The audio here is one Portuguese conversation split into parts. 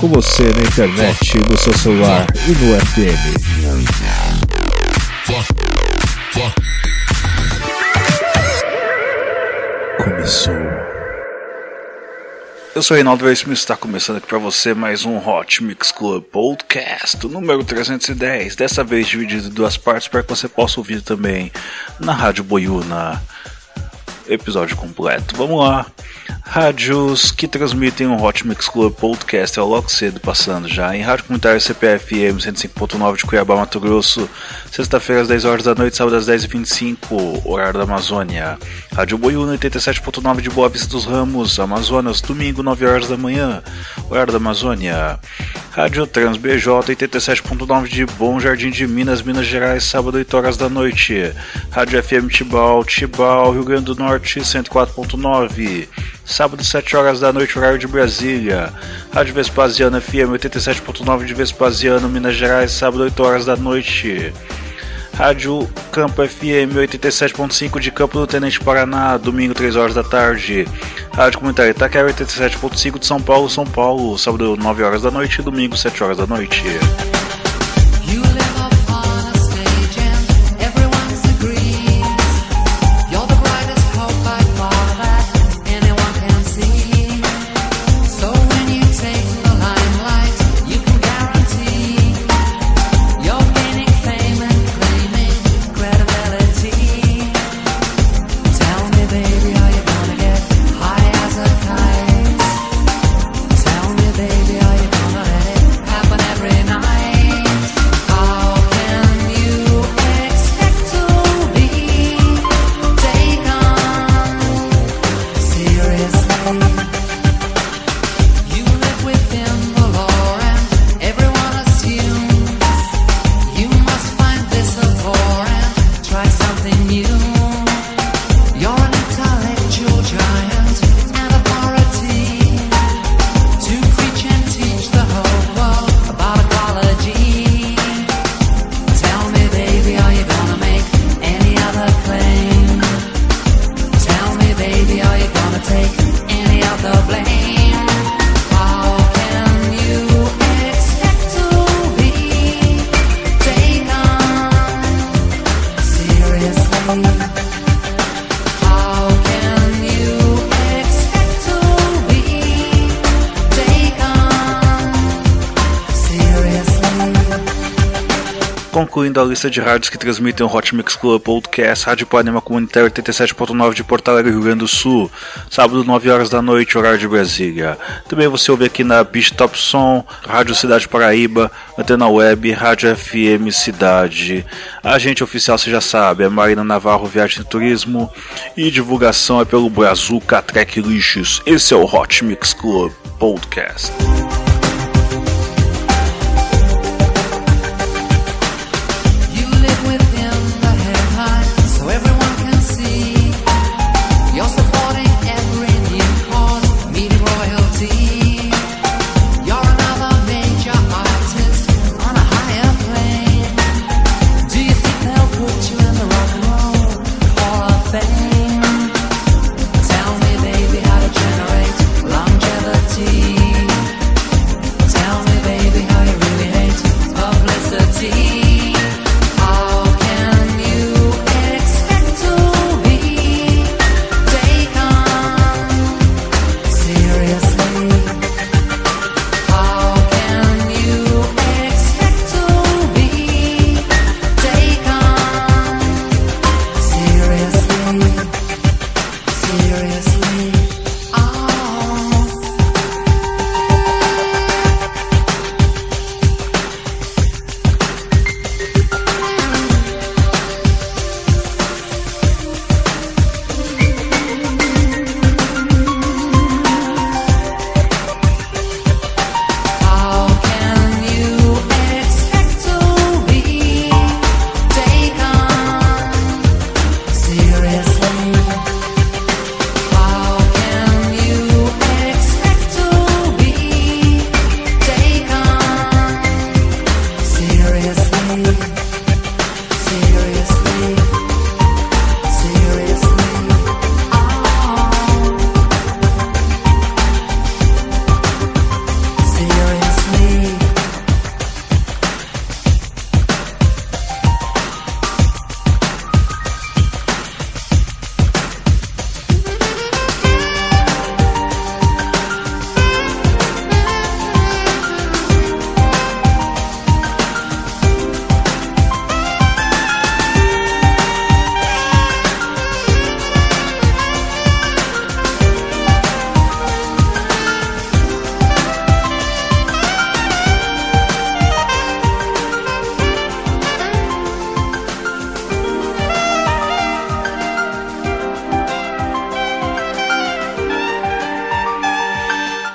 Com você na internet, no seu celular e no FM. Começou. Eu sou Reinaldo Veríssimo e está começando aqui para você mais um Hot Mix Club Podcast, número 310, dessa vez dividido em duas partes para que você possa ouvir também na Rádio Boiuna. Episódio completo. Vamos lá. Rádios que transmitem um Hot Mix Club Podcast é o logo cedo passando já em Rádio Comunitária CPFM 105.9 de Cuiabá, Mato Grosso, sexta-feira às 10 horas da noite, sábado às 10h25, horário da Amazônia. Rádio Boiúna 87.9 de Boa Vista dos Ramos, Amazonas, domingo 9 horas da manhã, horário da Amazônia. Rádio Trans BJ 87.9 de Bom Jardim de Minas, Minas Gerais, sábado 8 horas da noite. Rádio FM Tibau, Tibau, Rio Grande do Norte 104.9. Sábado, 7 horas da noite, horário de Brasília. Rádio Vespasiano FM 87.9 de Vespasiano, Minas Gerais, sábado, 8 horas da noite. Rádio Campo FM 87.5 de Campo do Tenente Paraná, domingo 3 horas da tarde. Rádio Comunitária Itaquera 87.5 de São Paulo, São Paulo, sábado 9 horas da noite, domingo 7 horas da noite. Concluindo a lista de rádios que transmitem o Hot Mix Club Podcast, Rádio Panema Comunitário 87.9 de Porto Alegre, Rio Grande do Sul, sábado 9 horas da noite, horário de Brasília. Também você ouve aqui na Beach Top Som, Rádio Cidade Paraíba, Antena Web, Rádio FM Cidade. A agente oficial você já sabe, é Marina Navarro Viagem e Turismo e divulgação é pelo Brazuca Trek Lixos. Esse é o Hot Mix Club Podcast.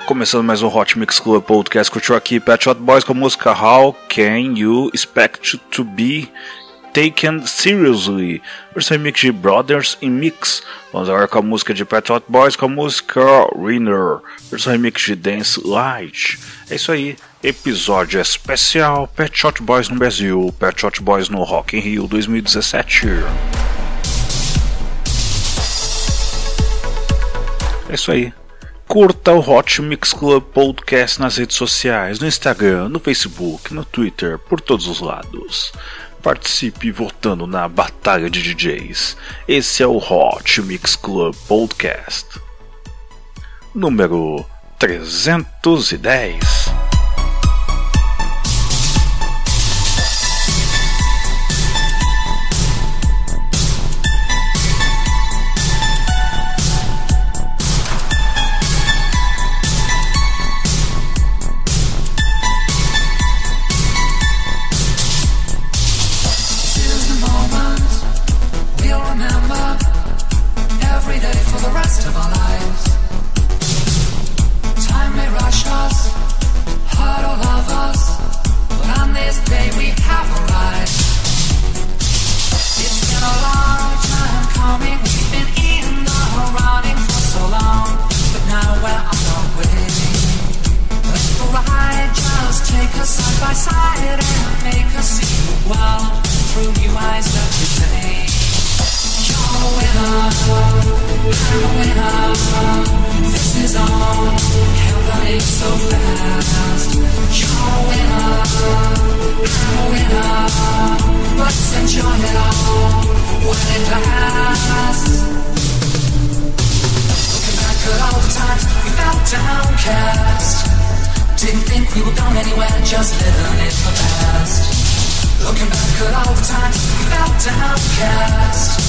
Começando mais um Hot Mix Club Podcast. Curtiu aqui Pet Shop Boys com a música How Can You Expect to Be Taken Seriously? Versão remix de Brothers in Mix. Vamos agora com a música de Pet Shop Boys com a música Winner. Versão remix de Dance Light. É isso aí. Episódio especial Pet Shop Boys no Brasil, Pet Shop Boys no Rock in Rio 2017. É isso aí. Curta o Hot Mix Club Podcast nas redes sociais, no Instagram, no Facebook, no Twitter, por todos os lados. Participe votando na Batalha de DJs. Esse é o Hot Mix Club Podcast. Número 310. All the times we felt downcast.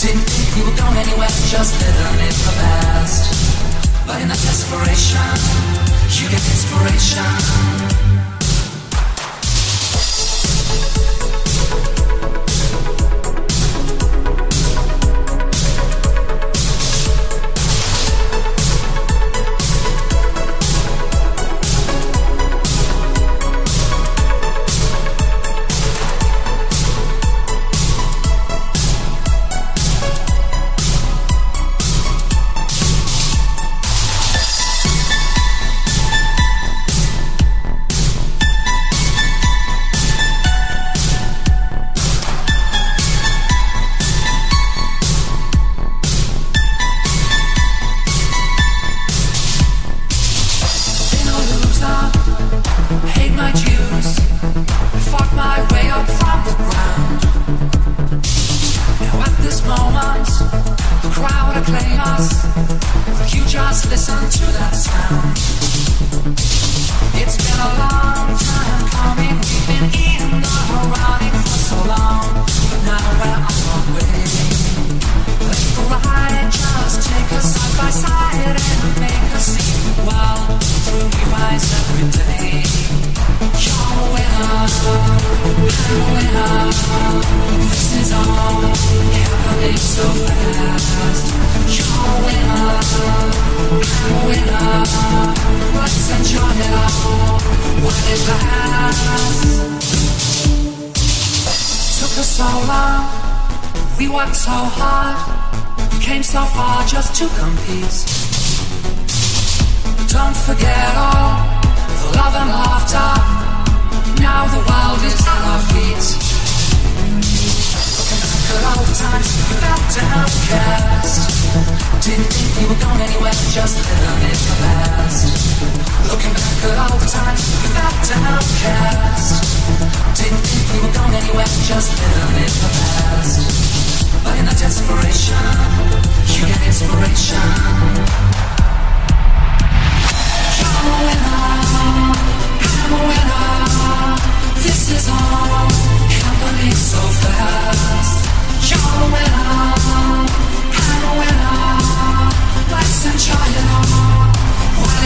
Didn't think we were going anywhere, just living in the past. But in that desperation, you get inspiration. Now the world is at our feet. At all the times we felt downcast. Didn't think you were going anywhere, just living in the past. Looking back at all the times we felt downcast. Didn't think you were going anywhere, just living in the past. But in the desperation, you get inspiration.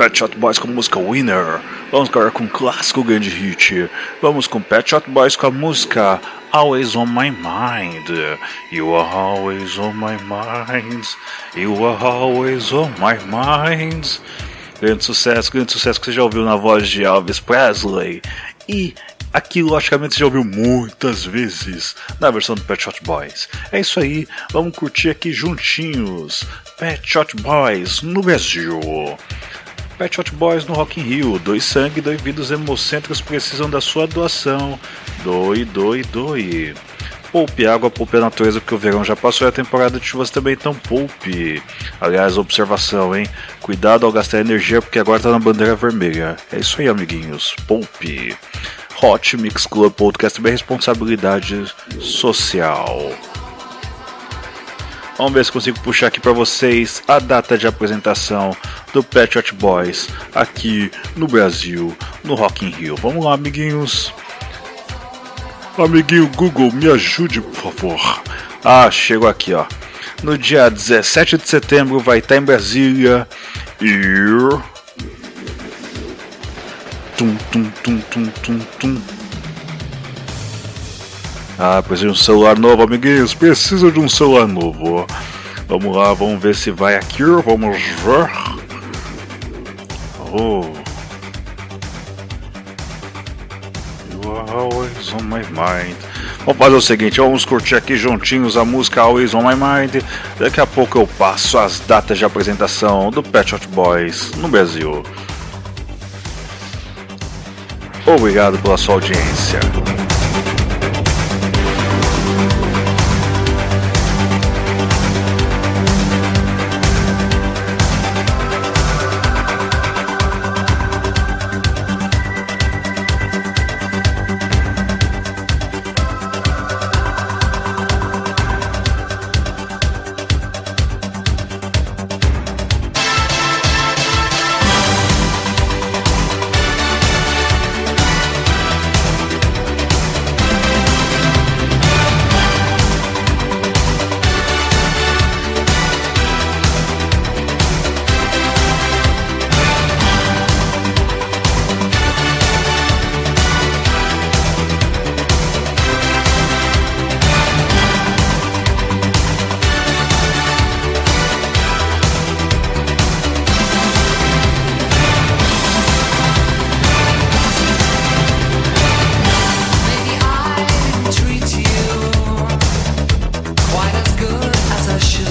Pet Shot Boys com a música Winner. Vamos agora com um clássico grande hit. Vamos com Pet Shot Boys com a música Always on My Mind. You are always on my mind. You are always on my mind. Grande sucesso, grande sucesso que você já ouviu na voz de Elvis Presley. E aqui, logicamente, você já ouviu muitas vezes na versão do Pet Shot Boys. É isso aí, vamos curtir aqui juntinhos. Pet Shot Boys no Brasil. Pet Shot Boys no Rock in Rio. Doe sangue, doe vidas hemocêntricos precisam da sua doação. Doe, doe, doe. Poupe água, poupe a natureza, porque o verão já passou e a temporada de chuvas também, então poupe. Aliás, observação, hein? Cuidado ao gastar energia, porque agora tá na bandeira vermelha. É isso aí, amiguinhos. Poupe. Hot Mix Club Podcast é responsabilidade social. Vamos ver se consigo puxar aqui para vocês a data de apresentação do Pet Shop Boys aqui no Brasil, no Rock in Rio. Vamos lá, amiguinhos. Amiguinho Google, me ajude, por favor. Ah, chegou aqui, ó. No dia 17 de setembro vai estar em Brasília e tum tum tum tum tum tum. Ah, precisa de um celular novo, amiguinhos. Precisa de um celular novo. Vamos lá, vamos ver se vai aqui. Vamos ver. Oh. You are always on my mind. Vamos fazer o seguinte, vamos curtir aqui juntinhos a música Always on My Mind. Daqui a pouco eu passo as datas de apresentação do Pet Shop Boys no Brasil. Obrigado pela sua audiência. precious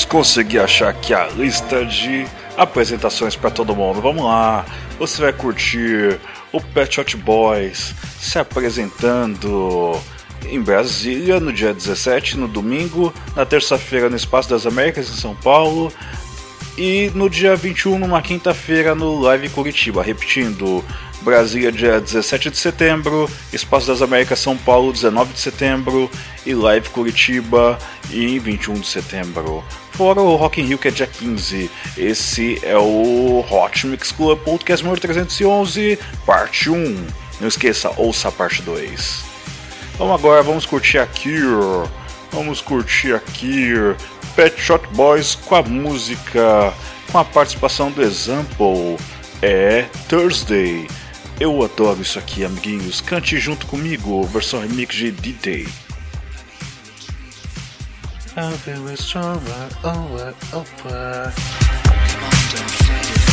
amiguinhos, consegui achar aqui a lista de apresentações para todo mundo. Vamos lá, você vai curtir o Pet Shop Boys se apresentando em Brasília no dia 17, no domingo, na terça-feira no Espaço das Américas em São Paulo e no dia 21, numa quinta-feira, no Live Curitiba. Repetindo, Brasília, dia 17 de setembro, Espaço das Américas São Paulo, 19 de setembro, e Live Curitiba em 21 de setembro. Fora o Rock in Rio, que é dia 15. Esse é o Hot Mix Club Podcast número 311, parte 1. Não esqueça, ouça a parte 2. Vamos agora, vamos curtir aqui. Vamos curtir aqui Pet Shot Boys com a música, com a participação do Example. É Thursday. Eu adoro isso aqui, amiguinhos. Cante junto comigo, versão remix de D-Day. I feel it stronger, over, over. It's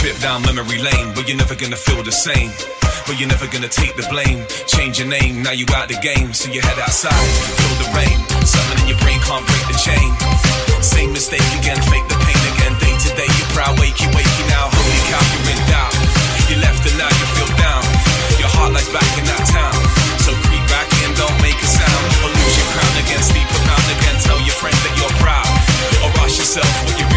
trip down memory lane, but you're never gonna feel the same. But you're never gonna take the blame. Change your name, now you out the game. So you head outside, feel the rain. Something in your brain can't break the chain. Same mistake again, fake the pain again. Day to day, you're proud, wakey, wakey now. Holy cow, you're in doubt. You left and now you feel down. Your heart lies back in that town. So creep back in, don't make a sound. Or lose your crown again, sleep around again. Tell your friend that you're proud. Or rush yourself what you're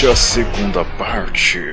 A segunda parte.